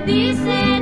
dice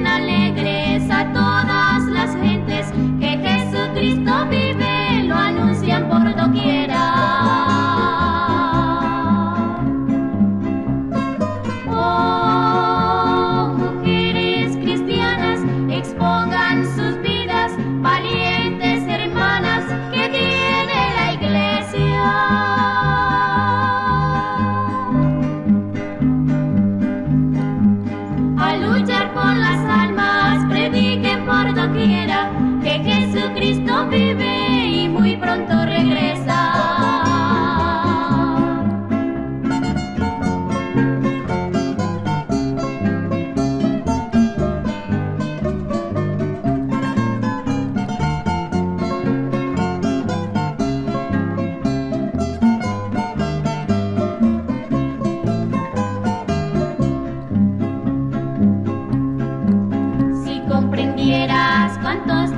¿Cuántos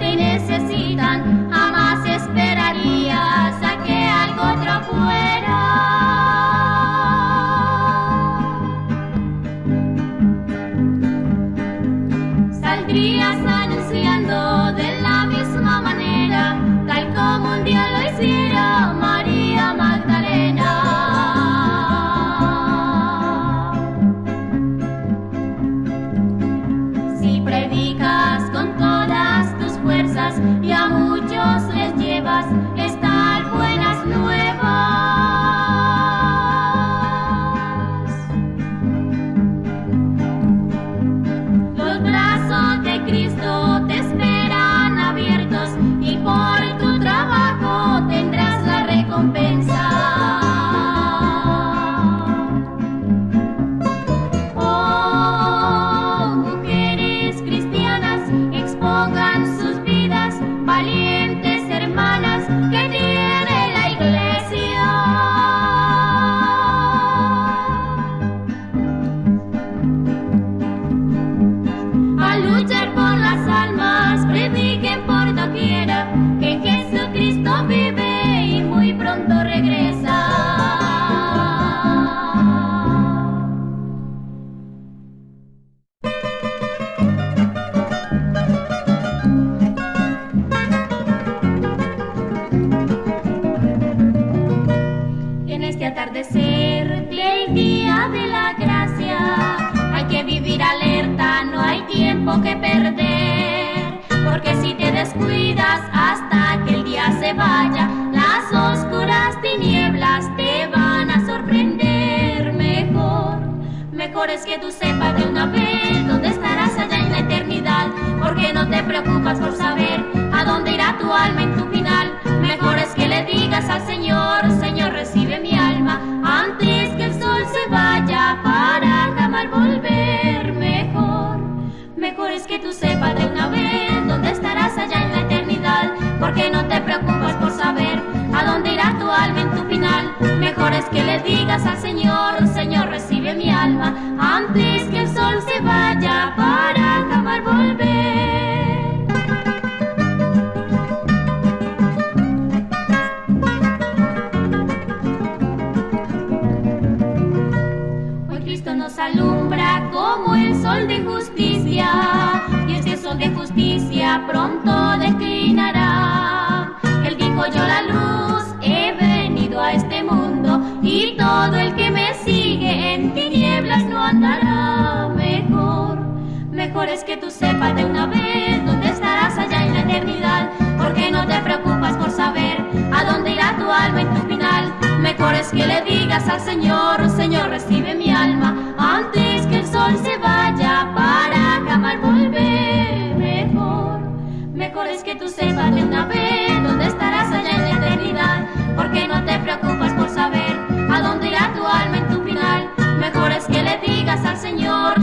que le digas al Señor, oh Señor, recibe mi alma, antes que el sol se vaya para jamás volver. Mejor, mejor es que tú sepas de una vez dónde estarás allá en la eternidad, porque no te preocupas por saber a dónde irá tu alma en tu final. Mejor es que le digas al Señor,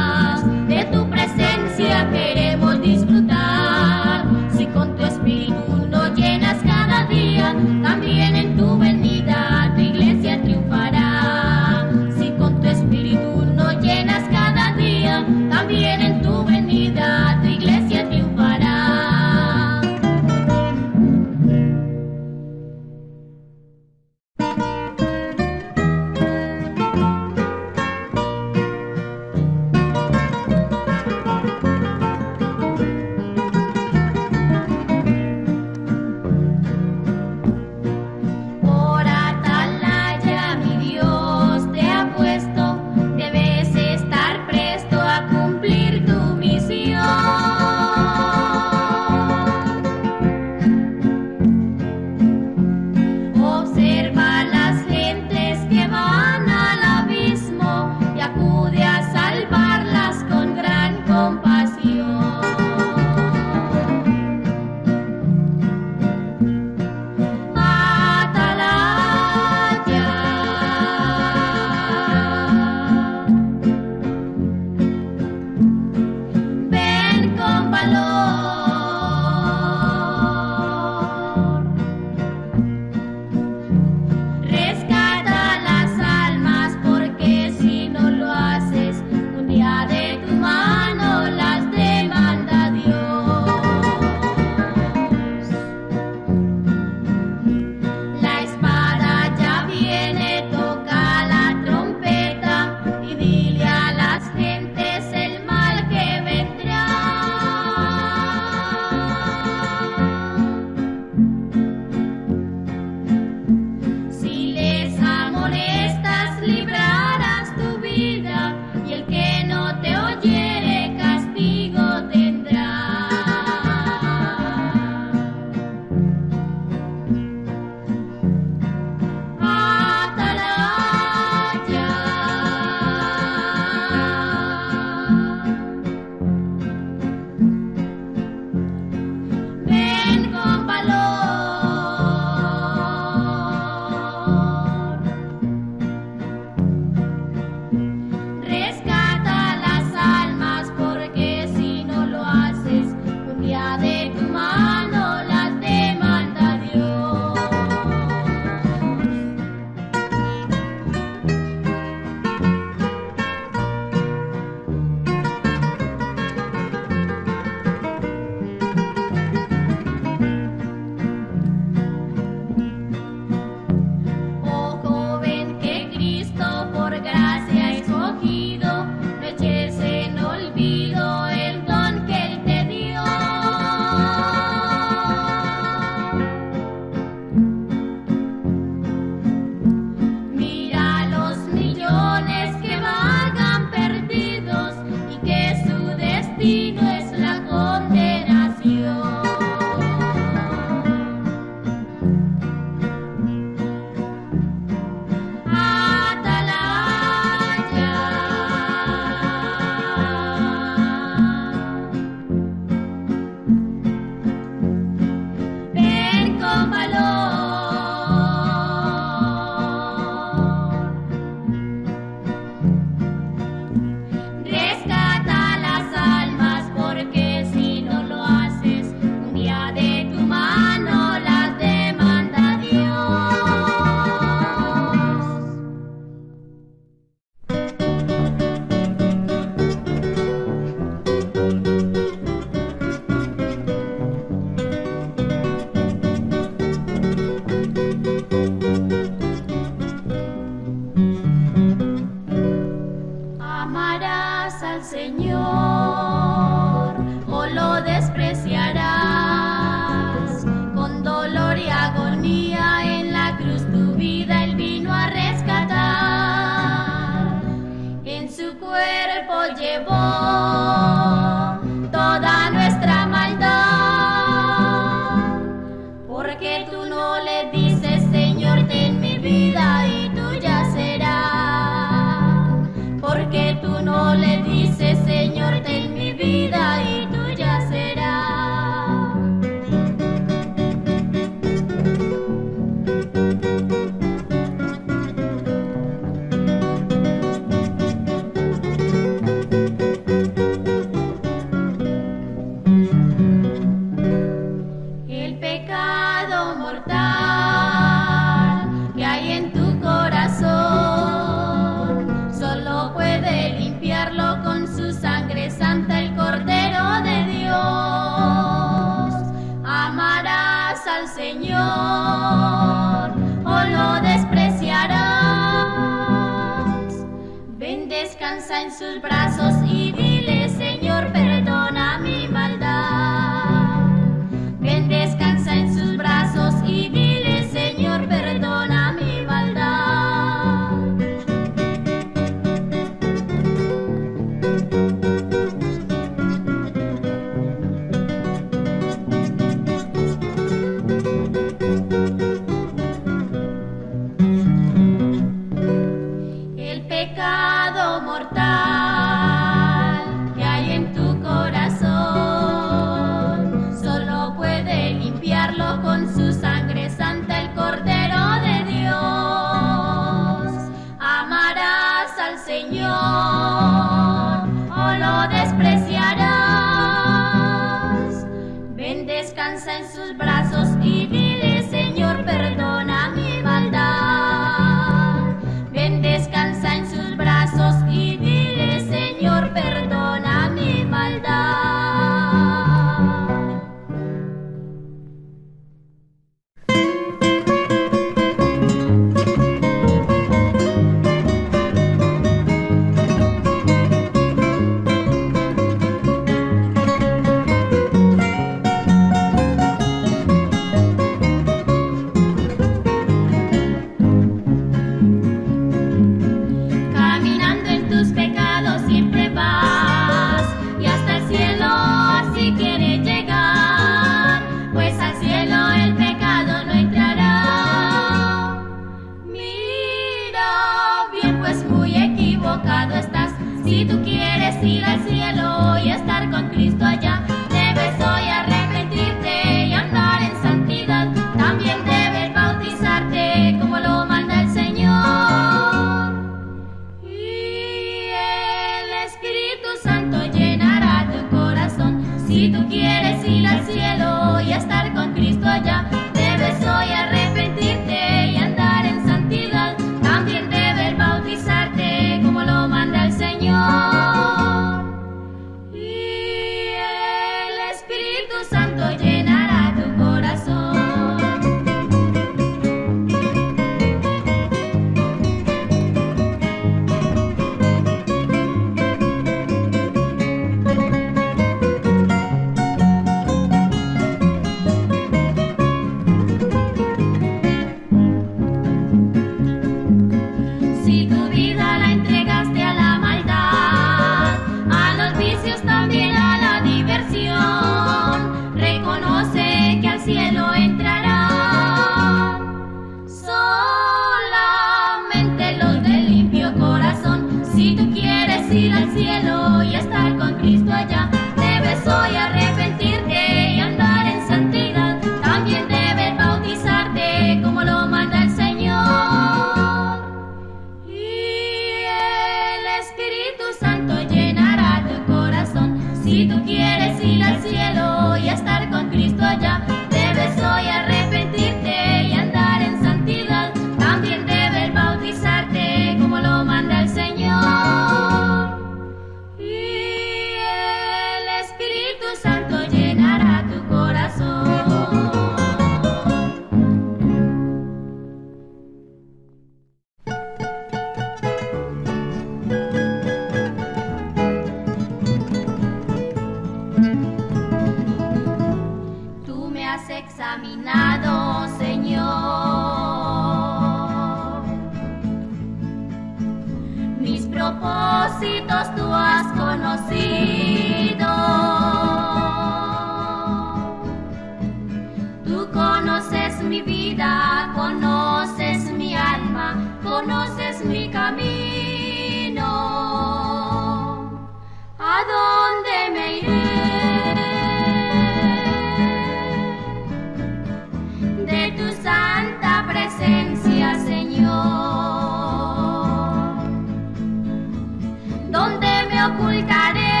ocultaré.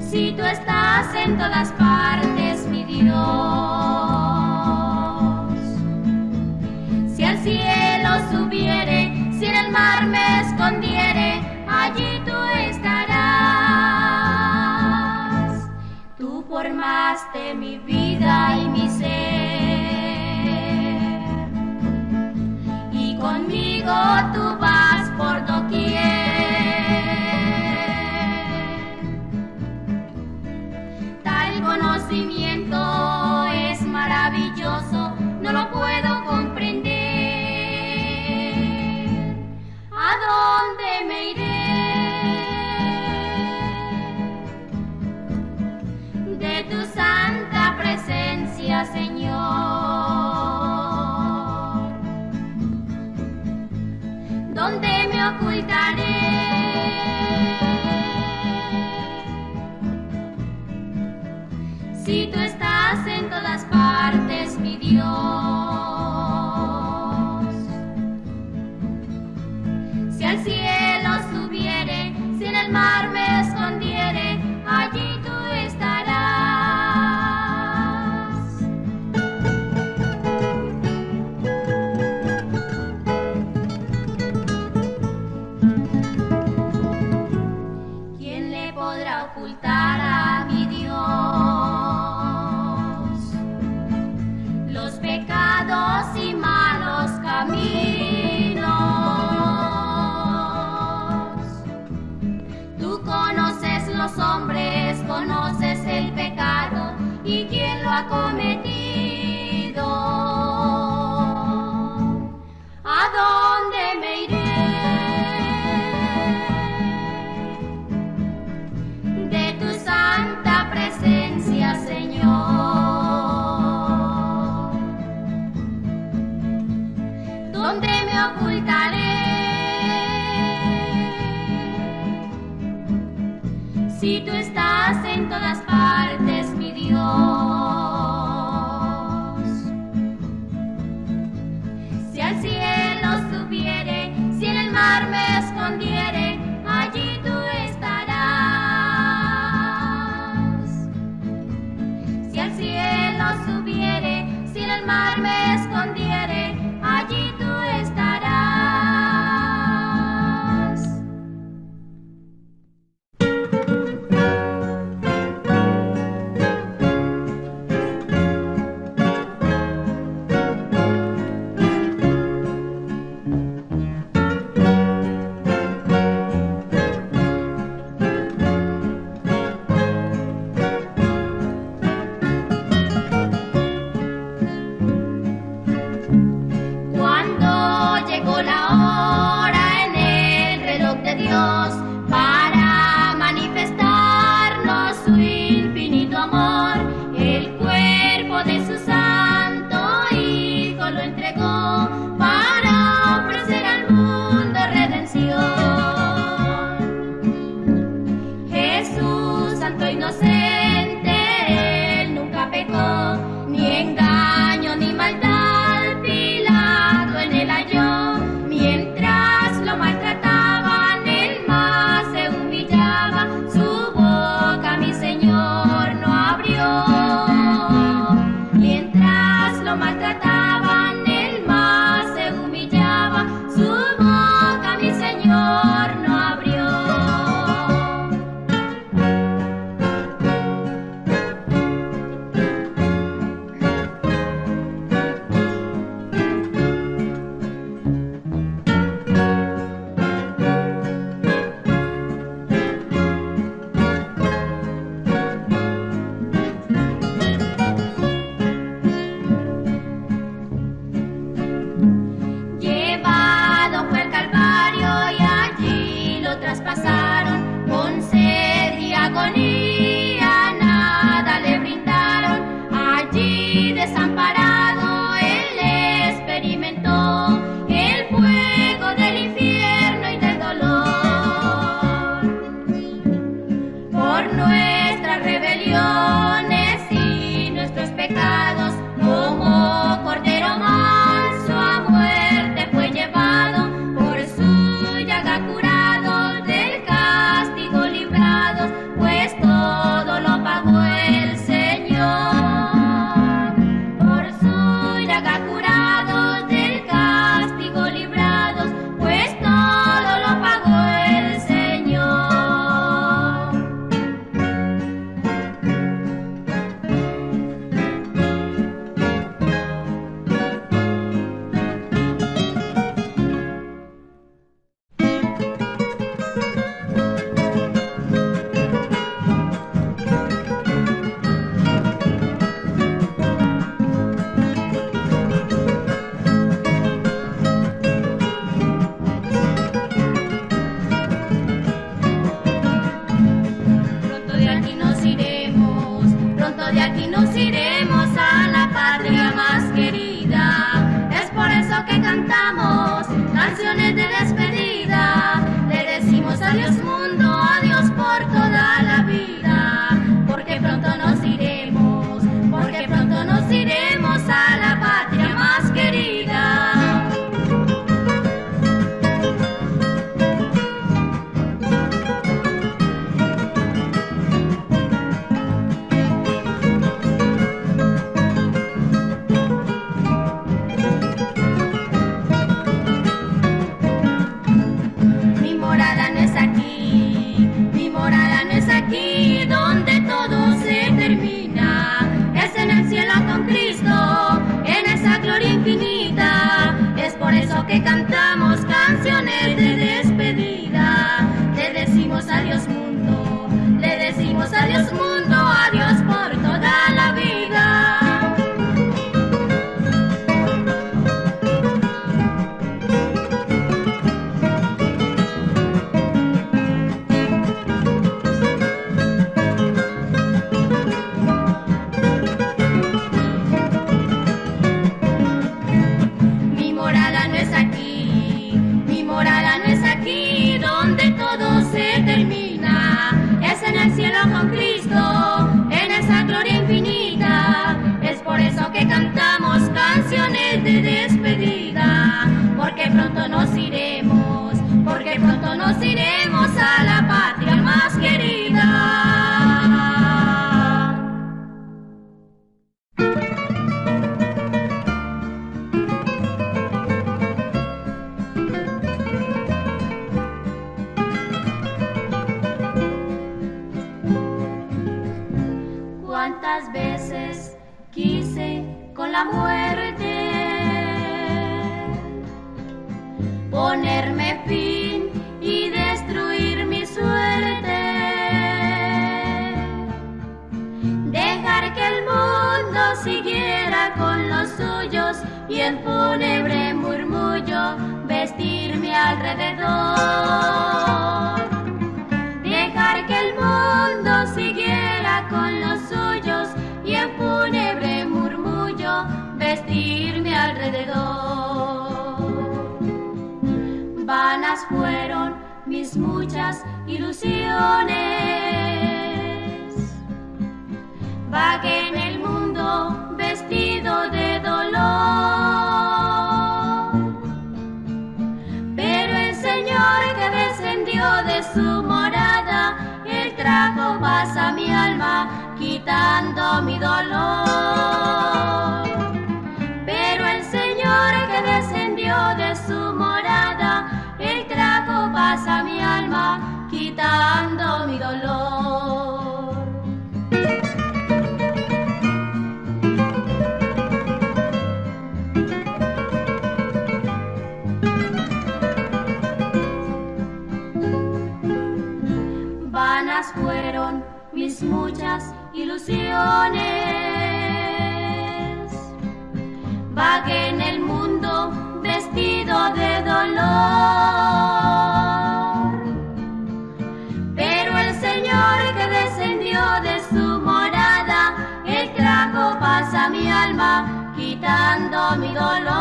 Si tú estás en todas partes, mi Dios, si al cielo subiere, si en el mar me escondiere, allí tú estarás. Tú formaste mi vida y mi cuidaré. Si tú estás en todas partes, mi Dios, si al cielo. Todas Fueron mis muchas ilusiones, vagué en el mundo vestido de dolor. Pero el Señor que descendió de su morada, Él trajo paz a mi alma, quitando mi dolor. Paz a mi alma, quitando mi dolor. Vanas fueron mis muchas ilusiones. Vagué en el mundo vestido de dolor. Quitando mi dolor.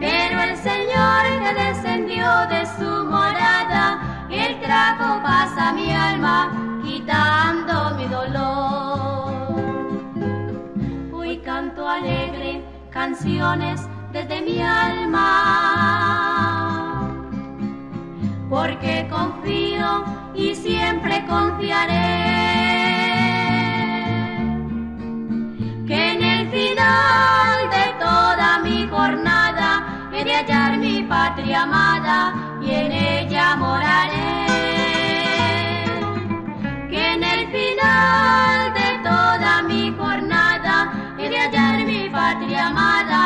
Pero el Señor que descendió de su morada, Él trajo paz a mi alma, quitando mi dolor. Hoy canto alegre canciones desde mi alma, porque confío y siempre confiaré final de toda mi jornada he de hallar mi patria amada y en ella moraré. Que en el final de toda mi jornada he de hallar mi patria amada